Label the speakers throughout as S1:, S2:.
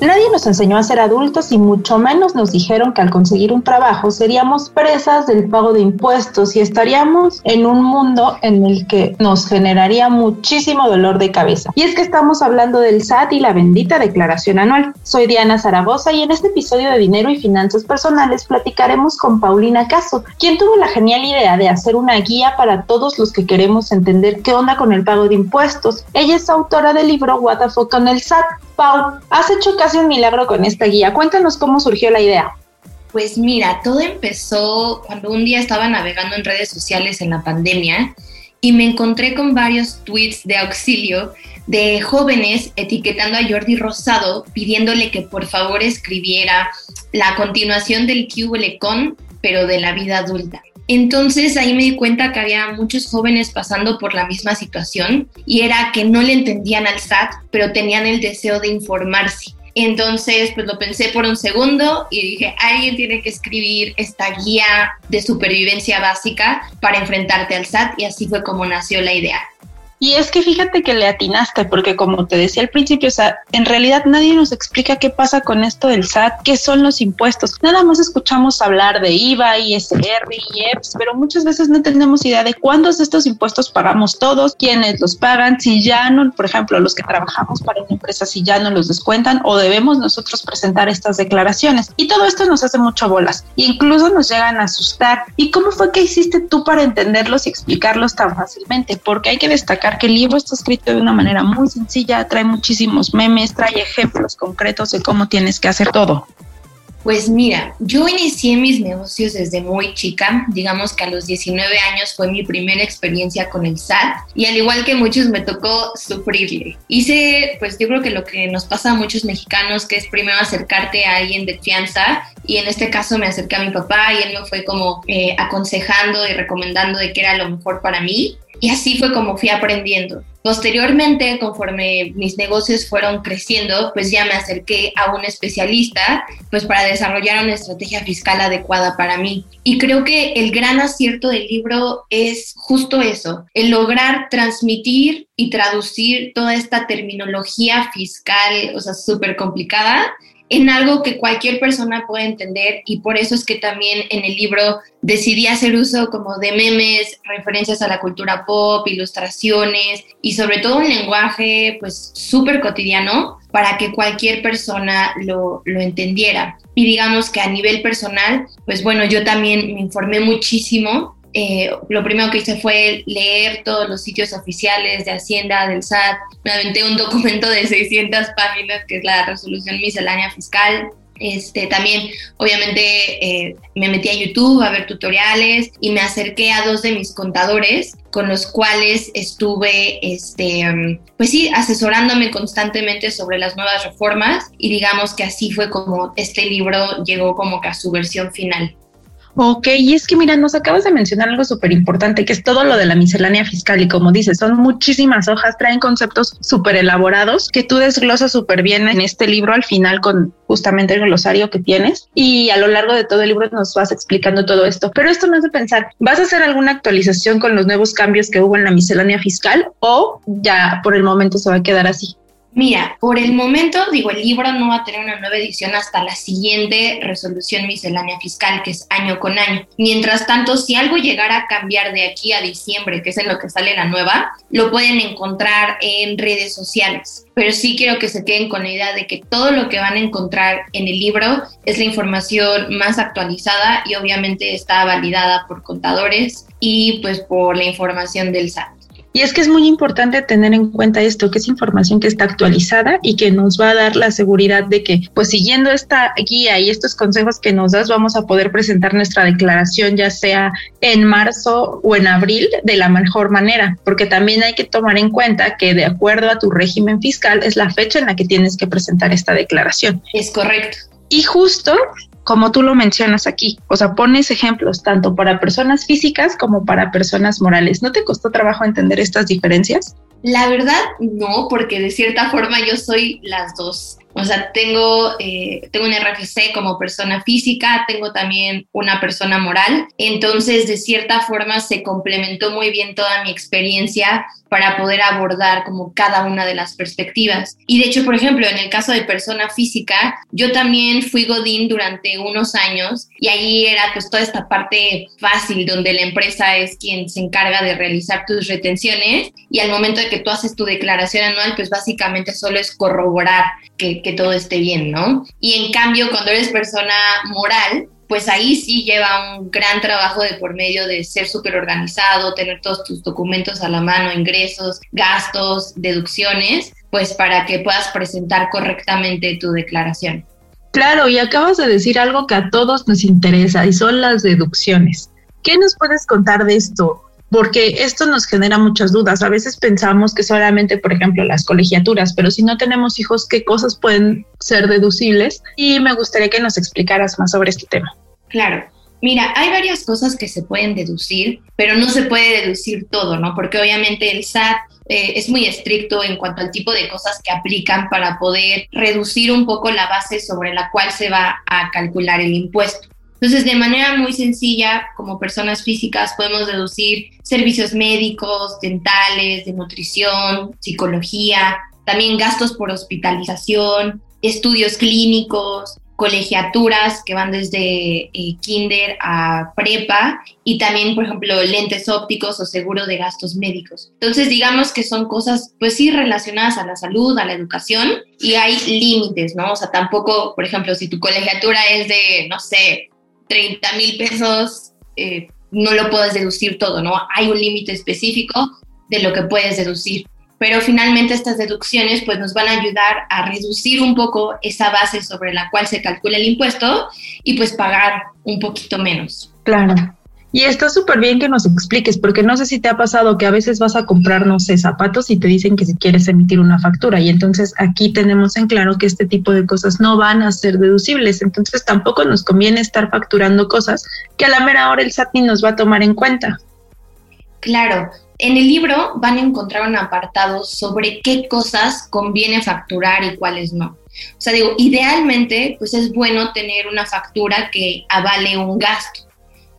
S1: Nadie nos enseñó a ser adultos y mucho menos nos dijeron que al conseguir un trabajo seríamos presas del pago de impuestos y estaríamos en un mundo en el que nos generaría muchísimo dolor de cabeza. Y es que estamos hablando del SAT y la bendita declaración anual. Soy Diana Zaragoza y en este episodio de Dinero y Finanzas Personales platicaremos con Paulina Caso, quien tuvo la genial idea de hacer una guía para todos los que queremos entender qué onda con el pago de impuestos. Ella es autora del libro What the fuck con el SAT. Pau, has hecho casi un milagro con esta guía. Cuéntanos cómo surgió la idea.
S2: Pues mira, todo empezó cuando un día estaba navegando en redes sociales en la pandemia y me encontré con varios tweets de auxilio de jóvenes etiquetando a Jordi Rosado pidiéndole que por favor escribiera la continuación del Con, pero de la vida adulta. Entonces ahí me di cuenta que había muchos jóvenes pasando por la misma situación y era que no le entendían al SAT, pero tenían el deseo de informarse. Entonces, pues lo pensé por un segundo y dije, alguien tiene que escribir esta guía de supervivencia básica para enfrentarte al SAT y así fue como nació la idea.
S1: Y es que fíjate que le atinaste, porque como te decía al principio, o sea, en realidad nadie nos explica qué pasa con esto del SAT, qué son los impuestos. Nada más escuchamos hablar de IVA, ISR, IEPS, pero muchas veces no tenemos idea de cuántos de estos impuestos pagamos todos, quiénes los pagan, si ya no, por ejemplo, los que trabajamos para una empresa, si ya no los descuentan o debemos nosotros presentar estas declaraciones. Y todo esto nos hace mucho bolas. Incluso nos llegan a asustar. ¿Y cómo fue que hiciste tú para entenderlos y explicarlos tan fácilmente? Porque hay que destacar que el libro está escrito de una manera muy sencilla, trae muchísimos memes, trae ejemplos concretos de cómo tienes que hacer todo.
S2: Pues mira, yo inicié mis negocios desde muy chica, digamos que a los 19 años fue mi primera experiencia con el SAT y al igual que muchos me tocó sufrirle. Hice, pues yo creo que lo que nos pasa a muchos mexicanos, que es primero acercarte a alguien de fianza y en este caso me acerqué a mi papá y él me fue como eh, aconsejando y recomendando de qué era lo mejor para mí y así fue como fui aprendiendo. Posteriormente, conforme mis negocios fueron creciendo, pues ya me acerqué a un especialista, pues para desarrollar una estrategia fiscal adecuada para mí. Y creo que el gran acierto del libro es justo eso, el lograr transmitir y traducir toda esta terminología fiscal, o sea, súper complicada, en algo que cualquier persona puede entender y por eso es que también en el libro decidí hacer uso como de memes, referencias a la cultura pop, ilustraciones y sobre todo un lenguaje pues súper cotidiano para que cualquier persona lo, lo entendiera. Y digamos que a nivel personal, pues bueno, yo también me informé muchísimo eh, lo primero que hice fue leer todos los sitios oficiales de Hacienda, del SAT. Me aventé un documento de 600 páginas, que es la resolución miscelánea fiscal. Este, también, obviamente, eh, me metí a YouTube a ver tutoriales y me acerqué a dos de mis contadores con los cuales estuve, este, pues sí, asesorándome constantemente sobre las nuevas reformas y digamos que así fue como este libro llegó como que a su versión final.
S1: Ok, y es que mira, nos acabas de mencionar algo súper importante, que es todo lo de la miscelánea fiscal. Y como dices, son muchísimas hojas, traen conceptos súper elaborados que tú desglosas súper bien en este libro al final con justamente el glosario que tienes. Y a lo largo de todo el libro nos vas explicando todo esto. Pero esto me hace pensar, ¿vas a hacer alguna actualización con los nuevos cambios que hubo en la miscelánea fiscal o ya por el momento se va a quedar así?
S2: Mira, por el momento, digo, el libro no va a tener una nueva edición hasta la siguiente resolución miscelánea fiscal, que es año con año. Mientras tanto, si algo llegara a cambiar de aquí a diciembre, que es en lo que sale la nueva, lo pueden encontrar en redes sociales. Pero sí quiero que se queden con la idea de que todo lo que van a encontrar en el libro es la información más actualizada y obviamente está validada por contadores y pues por la información del SAT.
S1: Y es que es muy importante tener en cuenta esto, que es información que está actualizada y que nos va a dar la seguridad de que, pues siguiendo esta guía y estos consejos que nos das, vamos a poder presentar nuestra declaración ya sea en marzo o en abril de la mejor manera, porque también hay que tomar en cuenta que de acuerdo a tu régimen fiscal es la fecha en la que tienes que presentar esta declaración.
S2: Es correcto.
S1: Y justo como tú lo mencionas aquí, o sea, pones ejemplos tanto para personas físicas como para personas morales. ¿No te costó trabajo entender estas diferencias?
S2: La verdad, no, porque de cierta forma yo soy las dos. O sea, tengo, eh, tengo un RFC como persona física, tengo también una persona moral. Entonces, de cierta forma, se complementó muy bien toda mi experiencia para poder abordar como cada una de las perspectivas. Y de hecho, por ejemplo, en el caso de persona física, yo también fui Godín durante unos años y ahí era pues toda esta parte fácil donde la empresa es quien se encarga de realizar tus retenciones y al momento de que tú haces tu declaración anual, pues básicamente solo es corroborar que, que todo esté bien, ¿no? Y en cambio, cuando eres persona moral, pues ahí sí lleva un gran trabajo de por medio de ser súper organizado, tener todos tus documentos a la mano, ingresos, gastos, deducciones, pues para que puedas presentar correctamente tu declaración.
S1: Claro, y acabas de decir algo que a todos nos interesa y son las deducciones. ¿Qué nos puedes contar de esto? Porque esto nos genera muchas dudas. A veces pensamos que solamente, por ejemplo, las colegiaturas, pero si no tenemos hijos, ¿qué cosas pueden ser deducibles? Y me gustaría que nos explicaras más sobre este tema.
S2: Claro. Mira, hay varias cosas que se pueden deducir, pero no se puede deducir todo, ¿no? Porque obviamente el SAT eh, es muy estricto en cuanto al tipo de cosas que aplican para poder reducir un poco la base sobre la cual se va a calcular el impuesto. Entonces, de manera muy sencilla, como personas físicas, podemos deducir servicios médicos, dentales, de nutrición, psicología, también gastos por hospitalización, estudios clínicos, colegiaturas que van desde eh, kinder a prepa y también, por ejemplo, lentes ópticos o seguro de gastos médicos. Entonces, digamos que son cosas, pues sí, relacionadas a la salud, a la educación y hay límites, ¿no? O sea, tampoco, por ejemplo, si tu colegiatura es de, no sé, 30 mil pesos, eh, no lo puedes deducir todo, ¿no? Hay un límite específico de lo que puedes deducir pero finalmente estas deducciones pues nos van a ayudar a reducir un poco esa base sobre la cual se calcula el impuesto y pues pagar un poquito menos.
S1: Claro. Y está súper bien que nos expliques, porque no sé si te ha pasado que a veces vas a comprar, no sé, zapatos y te dicen que si quieres emitir una factura. Y entonces aquí tenemos en claro que este tipo de cosas no van a ser deducibles. Entonces tampoco nos conviene estar facturando cosas que a la mera hora el SAT ni nos va a tomar en cuenta.
S2: Claro, en el libro van a encontrar un apartado sobre qué cosas conviene facturar y cuáles no. O sea, digo, idealmente, pues es bueno tener una factura que avale un gasto,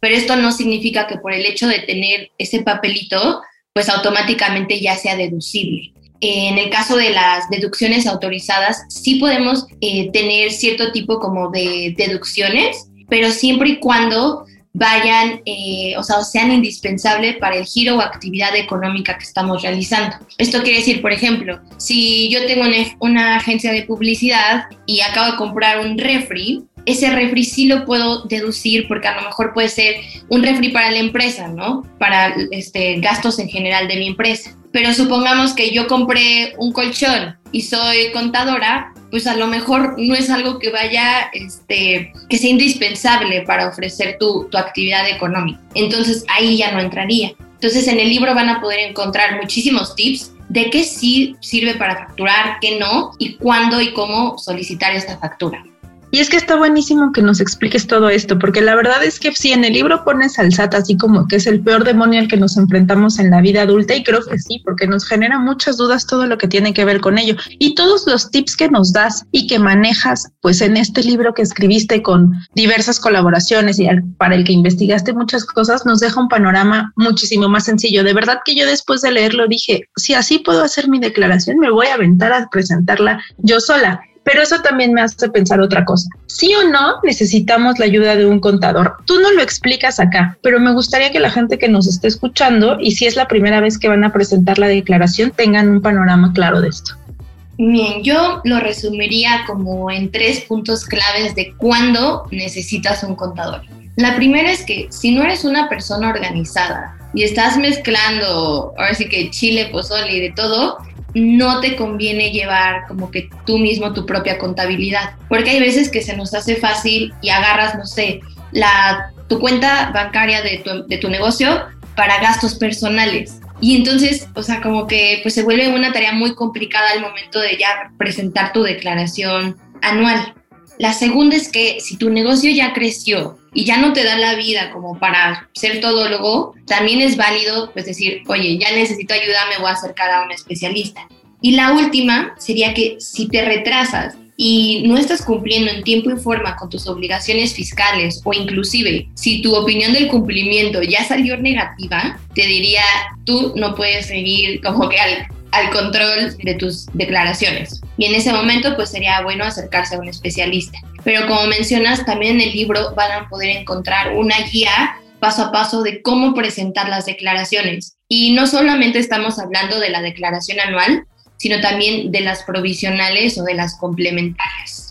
S2: pero esto no significa que por el hecho de tener ese papelito, pues automáticamente ya sea deducible. En el caso de las deducciones autorizadas, sí podemos eh, tener cierto tipo como de deducciones, pero siempre y cuando vayan, eh, o sea, sean indispensables para el giro o actividad económica que estamos realizando. Esto quiere decir, por ejemplo, si yo tengo una, agencia de publicidad y acabo de comprar un refri, ese refri sí lo puedo deducir porque a lo mejor puede ser un refri para la empresa, ¿no? Para este, gastos en general de mi empresa. Pero supongamos que yo compré un colchón y soy contadora, pues a lo mejor no es algo que vaya, este, que sea indispensable para ofrecer tu, tu actividad económica. Entonces ahí ya no entraría. Entonces en el libro van a poder encontrar muchísimos tips de qué sí sirve para facturar, qué no y cuándo y cómo solicitar esta factura.
S1: Y es que está buenísimo que nos expliques todo esto, porque la verdad es que si en el libro pones al SAT así como que es el peor demonio al que nos enfrentamos en la vida adulta, y creo que sí, porque nos genera muchas dudas todo lo que tiene que ver con ello. Y todos los tips que nos das y que manejas, pues en este libro que escribiste con diversas colaboraciones y para el que investigaste muchas cosas, nos deja un panorama muchísimo más sencillo. De verdad que yo después de leerlo dije, si así puedo hacer mi declaración, me voy a aventar a presentarla yo sola. Pero eso también me hace pensar otra cosa. Sí o no necesitamos la ayuda de un contador. Tú no lo explicas acá, pero me gustaría que la gente que nos esté escuchando y si es la primera vez que van a presentar la declaración tengan un panorama claro de esto.
S2: Bien, yo lo resumiría como en tres puntos claves de cuándo necesitas un contador. La primera es que si no eres una persona organizada y estás mezclando, ahora sí que chile, pozole y de todo, no te conviene llevar como que tú mismo tu propia contabilidad, porque hay veces que se nos hace fácil y agarras, no sé, la, tu cuenta bancaria de tu, de tu negocio para gastos personales. Y entonces, o sea, como que pues se vuelve una tarea muy complicada al momento de ya presentar tu declaración anual. La segunda es que si tu negocio ya creció y ya no te da la vida como para ser todólogo, también es válido pues decir, oye, ya necesito ayuda, me voy a acercar a un especialista. Y la última sería que si te retrasas y no estás cumpliendo en tiempo y forma con tus obligaciones fiscales o inclusive si tu opinión del cumplimiento ya salió negativa, te diría, tú no puedes seguir como que al, al control de tus declaraciones. Y en ese momento pues sería bueno acercarse a un especialista. Pero como mencionas, también en el libro van a poder encontrar una guía paso a paso de cómo presentar las declaraciones. Y no solamente estamos hablando de la declaración anual, sino también de las provisionales o de las complementarias.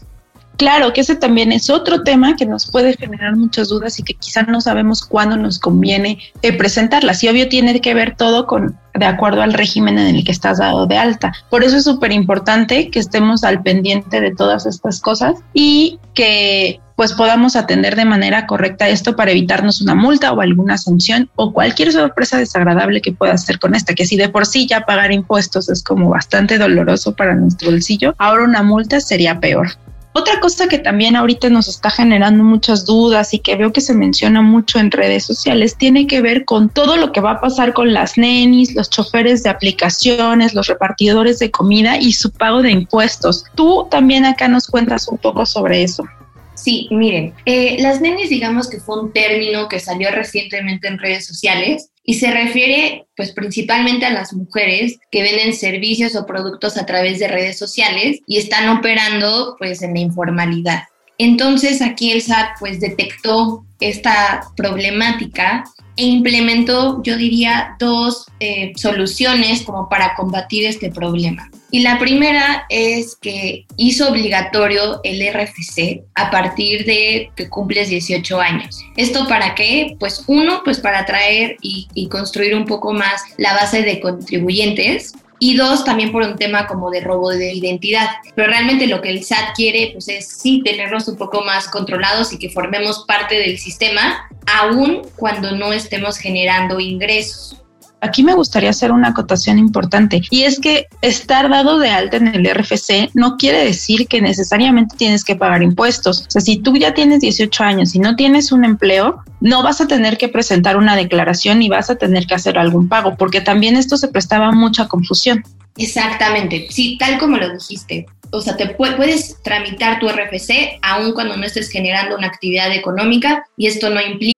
S1: Claro, que ese también es otro tema que nos puede generar muchas dudas y que quizás no sabemos cuándo nos conviene eh, presentarlas. Y obvio tiene que ver todo con de acuerdo al régimen en el que estás dado de alta. Por eso es súper importante que estemos al pendiente de todas estas cosas y que pues podamos atender de manera correcta esto para evitarnos una multa o alguna sanción o cualquier sorpresa desagradable que pueda hacer con esta, que si de por sí ya pagar impuestos es como bastante doloroso para nuestro bolsillo, ahora una multa sería peor. Otra cosa que también ahorita nos está generando muchas dudas y que veo que se menciona mucho en redes sociales tiene que ver con todo lo que va a pasar con las nenis, los choferes de aplicaciones, los repartidores de comida y su pago de impuestos. Tú también acá nos cuentas un poco sobre eso.
S2: Sí, miren, eh, las nenis digamos que fue un término que salió recientemente en redes sociales y se refiere pues principalmente a las mujeres que venden servicios o productos a través de redes sociales y están operando pues en la informalidad. Entonces aquí el SAT pues detectó esta problemática e implementó, yo diría, dos eh, soluciones como para combatir este problema. Y la primera es que hizo obligatorio el RFC a partir de que cumples 18 años. ¿Esto para qué? Pues uno, pues para atraer y, y construir un poco más la base de contribuyentes y dos, también por un tema como de robo de identidad. Pero realmente lo que el SAT quiere, pues es sí tenernos un poco más controlados y que formemos parte del sistema, aun cuando no estemos generando ingresos.
S1: Aquí me gustaría hacer una acotación importante y es que estar dado de alta en el RFC no quiere decir que necesariamente tienes que pagar impuestos. O sea, si tú ya tienes 18 años y no tienes un empleo, no vas a tener que presentar una declaración y vas a tener que hacer algún pago, porque también esto se prestaba mucha confusión.
S2: Exactamente, sí, tal como lo dijiste. O sea, te puedes tramitar tu RFC aun cuando no estés generando una actividad económica y esto no implica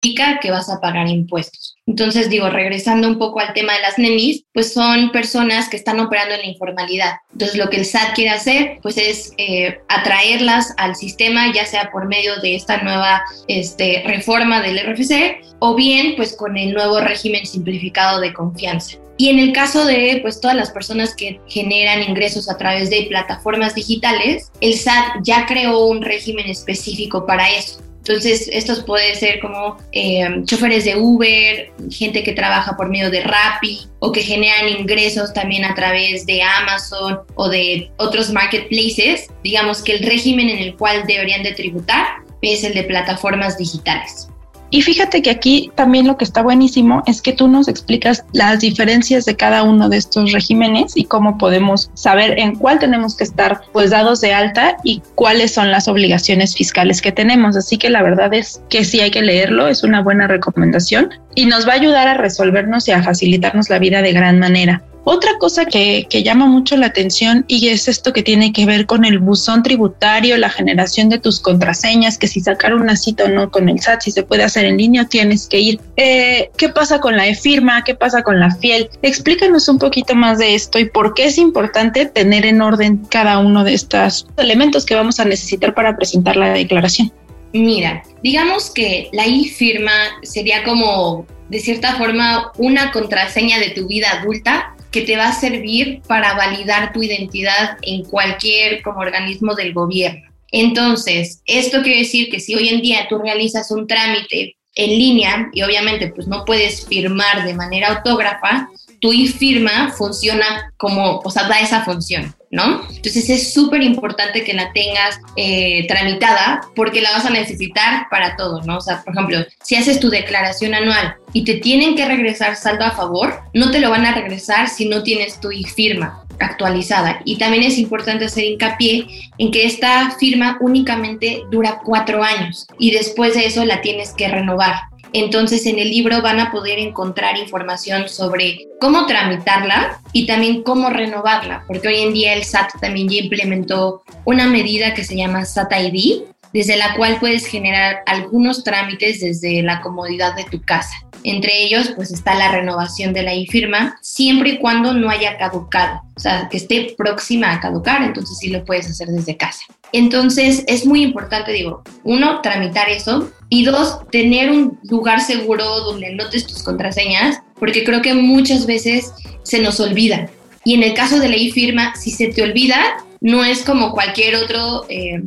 S2: que vas a pagar impuestos. Entonces, digo, regresando un poco al tema de las nenis, pues son personas que están operando en la informalidad. Entonces, lo que el SAT quiere hacer, pues es eh, atraerlas al sistema, ya sea por medio de esta nueva este, reforma del RFC o bien, pues con el nuevo régimen simplificado de confianza. Y en el caso de pues, todas las personas que generan ingresos a través de plataformas digitales, el SAT ya creó un régimen específico para eso. Entonces, estos pueden ser como eh, choferes de Uber, gente que trabaja por medio de Rappi o que generan ingresos también a través de Amazon o de otros marketplaces. Digamos que el régimen en el cual deberían de tributar es el de plataformas digitales.
S1: Y fíjate que aquí también lo que está buenísimo es que tú nos explicas las diferencias de cada uno de estos regímenes y cómo podemos saber en cuál tenemos que estar pues dados de alta y cuáles son las obligaciones fiscales que tenemos. Así que la verdad es que sí hay que leerlo, es una buena recomendación y nos va a ayudar a resolvernos y a facilitarnos la vida de gran manera. Otra cosa que, llama mucho la atención y es esto que tiene que ver con el buzón tributario, la generación de tus contraseñas, que si sacar una cita o no con el SAT, si se puede hacer en línea, tienes que ir. Eh, ¿Qué pasa con la e-firma? ¿Qué pasa con la fiel? Explícanos un poquito más de esto y por qué es importante tener en orden cada uno de estos elementos que vamos a necesitar para presentar la declaración.
S2: Mira, digamos que la e-firma sería como de cierta forma una contraseña de tu vida adulta que te va a servir para validar tu identidad en cualquier como organismo del gobierno. Entonces, esto quiere decir que si hoy en día tú realizas un trámite en línea y obviamente pues no puedes firmar de manera autógrafa, tu e-firma funciona como, o sea, da esa función. ¿no? Entonces es súper importante que la tengas eh, tramitada porque la vas a necesitar para todo, ¿no? O sea, por ejemplo, si haces tu declaración anual y te tienen que regresar saldo a favor, no te lo van a regresar si no tienes tu firma actualizada. Y también es importante hacer hincapié en que esta firma únicamente dura cuatro años y después de eso la tienes que renovar. Entonces en el libro van a poder encontrar información sobre cómo tramitarla y también cómo renovarla, porque hoy en día el SAT también ya implementó una medida que se llama SAT ID, desde la cual puedes generar algunos trámites desde la comodidad de tu casa. Entre ellos, pues está la renovación de la infirma, siempre y cuando no haya caducado, o sea, que esté próxima a caducar, entonces sí lo puedes hacer desde casa. Entonces, es muy importante, digo, uno, tramitar eso, y dos, tener un lugar seguro donde notes tus contraseñas, porque creo que muchas veces se nos olvida. Y en el caso de la e-firma, si se te olvida, no es como cualquier otro eh,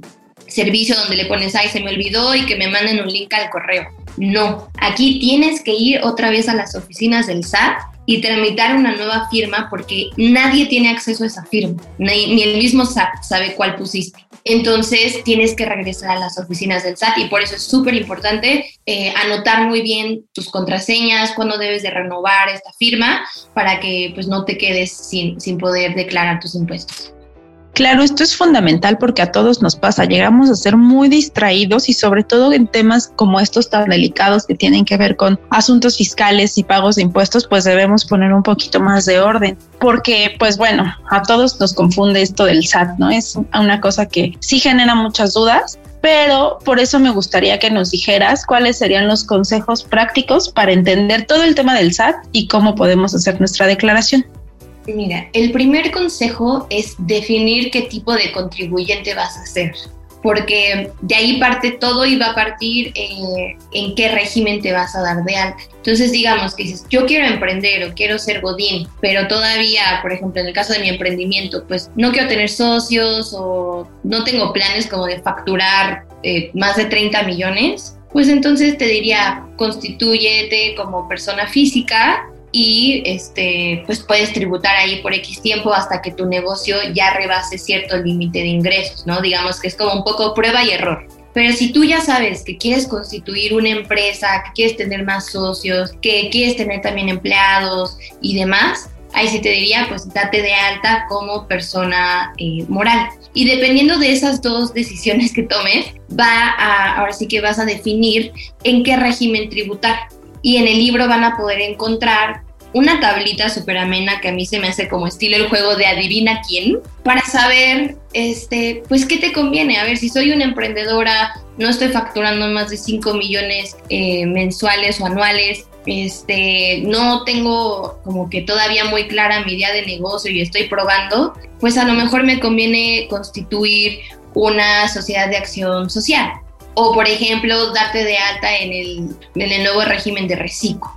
S2: servicio donde le pones, ay, se me olvidó y que me manden un link al correo. No, aquí tienes que ir otra vez a las oficinas del SAT y tramitar una nueva firma porque nadie tiene acceso a esa firma, ni, el mismo SAT sabe cuál pusiste. Entonces tienes que regresar a las oficinas del SAT y por eso es súper importante eh, anotar muy bien tus contraseñas, cuándo debes de renovar esta firma para que pues no te quedes sin, sin poder declarar tus impuestos.
S1: Claro, esto es fundamental porque a todos nos pasa, llegamos a ser muy distraídos y sobre todo en temas como estos tan delicados que tienen que ver con asuntos fiscales y pagos de impuestos, pues debemos poner un poquito más de orden, porque pues bueno, a todos nos confunde esto del SAT, ¿no? Es una cosa que sí genera muchas dudas, pero por eso me gustaría que nos dijeras cuáles serían los consejos prácticos para entender todo el tema del SAT y cómo podemos hacer nuestra declaración.
S2: Mira, el primer consejo es definir qué tipo de contribuyente vas a ser, porque de ahí parte todo y va a partir eh, en qué régimen te vas a dar de alta. Entonces, digamos que dices, yo quiero emprender o quiero ser Godín, pero todavía, por ejemplo, en el caso de mi emprendimiento, pues no quiero tener socios o no tengo planes como de facturar eh, más de 30 millones, pues entonces te diría, constituyete como persona física y este, pues puedes tributar ahí por X tiempo hasta que tu negocio ya rebase cierto límite de ingresos, ¿no? Digamos que es como un poco prueba y error. Pero si tú ya sabes que quieres constituir una empresa, que quieres tener más socios, que quieres tener también empleados y demás, ahí sí te diría, pues date de alta como persona eh, moral. Y dependiendo de esas dos decisiones que tomes, va a, ahora sí que vas a definir en qué régimen tributar y en el libro van a poder encontrar una tablita súper amena que a mí se me hace como estilo el juego de adivina quién, para saber, este, pues, qué te conviene. A ver, si soy una emprendedora, no estoy facturando más de 5 millones eh, mensuales o anuales, este, no tengo como que todavía muy clara mi idea de negocio y estoy probando, pues a lo mejor me conviene constituir una sociedad de acción social o por ejemplo darte de alta en el, en el nuevo régimen de reciclo.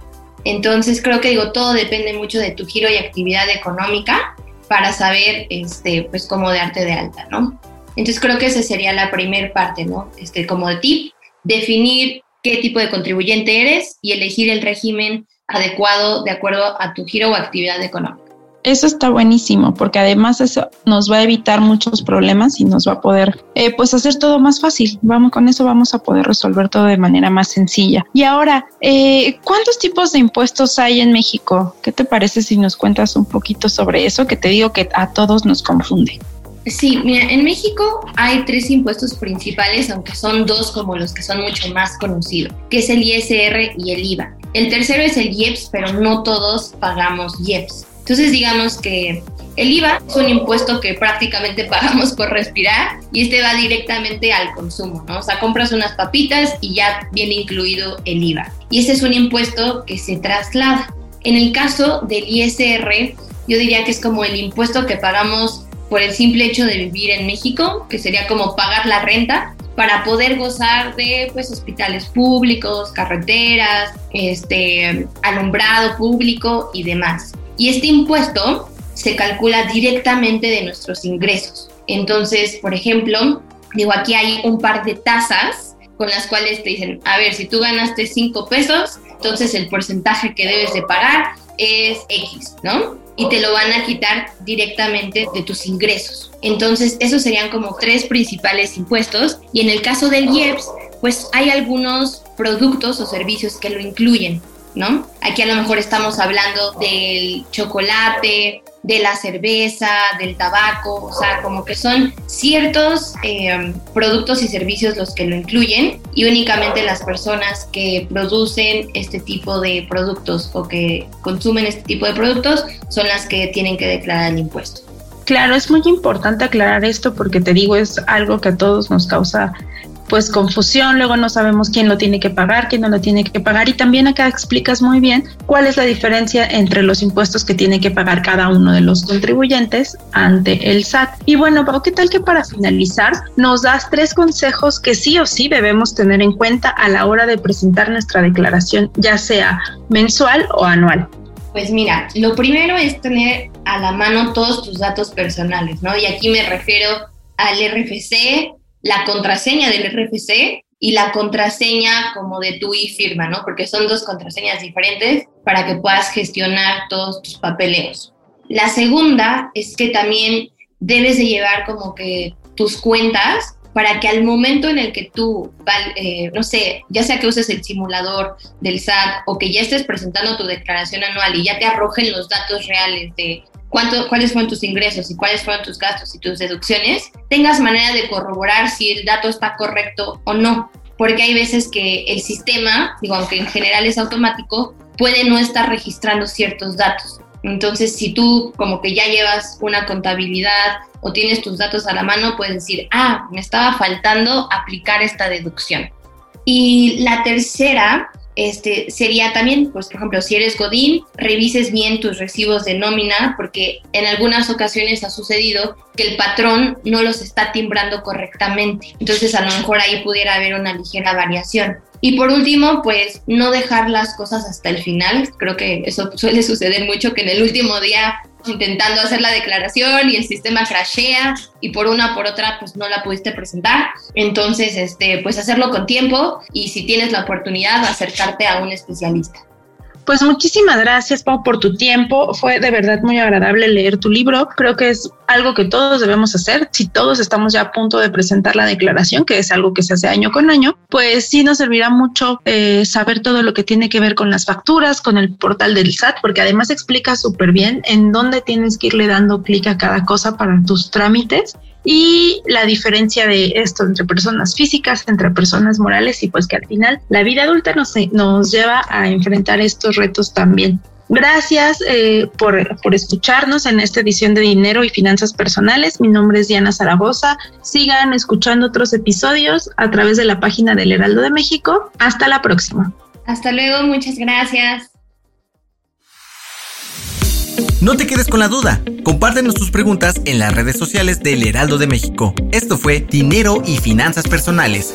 S2: Entonces creo que digo, todo depende mucho de tu giro y actividad económica para saber este, pues cómo darte de alta, ¿no? Entonces creo que esa sería la primera parte, ¿no? Este, como tip, definir qué tipo de contribuyente eres y elegir el régimen adecuado de acuerdo a tu giro o actividad económica.
S1: Eso está buenísimo, porque además eso nos va a evitar muchos problemas y nos va a poder, eh, pues, hacer todo más fácil. Vamos, con eso vamos a poder resolver todo de manera más sencilla. Y ahora, eh, ¿cuántos tipos de impuestos hay en México? ¿Qué te parece si nos cuentas un poquito sobre eso? Que te digo que a todos nos confunde.
S2: Sí, mira, en México hay tres impuestos principales, aunque son dos como los que son mucho más conocidos, que es el ISR y el IVA. El tercero es el IEPS, pero no todos pagamos IEPS. Entonces digamos que el IVA es un impuesto que prácticamente pagamos por respirar y este va directamente al consumo, ¿no? O sea, compras unas papitas y ya viene incluido el IVA. Y ese es un impuesto que se traslada. En el caso del ISR, yo diría que es como el impuesto que pagamos por el simple hecho de vivir en México, que sería como pagar la renta para poder gozar de pues hospitales públicos, carreteras, este alumbrado público y demás. Y este impuesto se calcula directamente de nuestros ingresos. Entonces, por ejemplo, digo, aquí hay un par de tasas con las cuales te dicen, a ver, si tú ganaste 5 pesos, entonces el porcentaje que debes de pagar es X, ¿no? Y te lo van a quitar directamente de tus ingresos. Entonces, esos serían como tres principales impuestos. Y en el caso del IEPS, pues hay algunos productos o servicios que lo incluyen. ¿No? Aquí a lo mejor estamos hablando del chocolate, de la cerveza, del tabaco, o sea, como que son ciertos eh, productos y servicios los que lo incluyen y únicamente las personas que producen este tipo de productos o que consumen este tipo de productos son las que tienen que declarar el impuesto.
S1: Claro, es muy importante aclarar esto porque te digo, es algo que a todos nos causa pues confusión, luego no sabemos quién lo tiene que pagar, quién no lo tiene que pagar y también acá explicas muy bien cuál es la diferencia entre los impuestos que tiene que pagar cada uno de los contribuyentes ante el SAT. Y bueno, Pau, ¿qué tal que para finalizar nos das tres consejos que sí o sí debemos tener en cuenta a la hora de presentar nuestra declaración, ya sea mensual o anual?
S2: Pues mira, lo primero es tener a la mano todos tus datos personales, ¿no? Y aquí me refiero al RFC, la contraseña del RFC y la contraseña como de tu e-firma, ¿no? Porque son dos contraseñas diferentes para que puedas gestionar todos tus papeleos. La segunda es que también debes de llevar como que tus cuentas para que al momento en el que tú, eh, no sé, ya sea que uses el simulador del SAT o que ya estés presentando tu declaración anual y ya te arrojen los datos reales de cuáles fueron tus ingresos y cuáles fueron tus gastos y tus deducciones, tengas manera de corroborar si el dato está correcto o no. Porque hay veces que el sistema, digo, aunque en general es automático, puede no estar registrando ciertos datos. Entonces, si tú como que ya llevas una contabilidad o tienes tus datos a la mano, puedes decir, ah, me estaba faltando aplicar esta deducción. Y la tercera este, sería también, pues por ejemplo, si eres Godín, revises bien tus recibos de nómina, porque en algunas ocasiones ha sucedido que el patrón no los está timbrando correctamente. Entonces a lo mejor ahí pudiera haber una ligera variación. Y por último, pues no dejar las cosas hasta el final. Creo que eso suele suceder mucho, que en el último día intentando hacer la declaración y el sistema crashea y por una por otra pues no la pudiste presentar. Entonces, este, pues hacerlo con tiempo y si tienes la oportunidad acercarte a un especialista.
S1: Pues muchísimas gracias, por tu tiempo. Fue de verdad muy agradable leer tu libro. Creo que es algo que todos debemos hacer. Si todos estamos ya a punto de presentar la declaración, que es algo que se hace año con año, pues sí nos servirá mucho eh, saber todo lo que tiene que ver con las facturas, con el portal del SAT, porque además explica súper bien en dónde tienes que irle dando clic a cada cosa para tus trámites y la diferencia de esto entre personas físicas, entre personas morales y pues que al final la vida adulta nos, nos lleva a enfrentar estos retos también. Gracias eh, por, por, escucharnos en esta edición de Dinero y Finanzas Personales. Mi nombre es Diana Zaragoza. Sigan escuchando otros episodios a través de la página del Heraldo de México. Hasta la próxima.
S2: Hasta luego, muchas gracias.
S3: No te quedes con la duda. Compártenos tus preguntas en las redes sociales del Heraldo de México. Esto fue Dinero y Finanzas Personales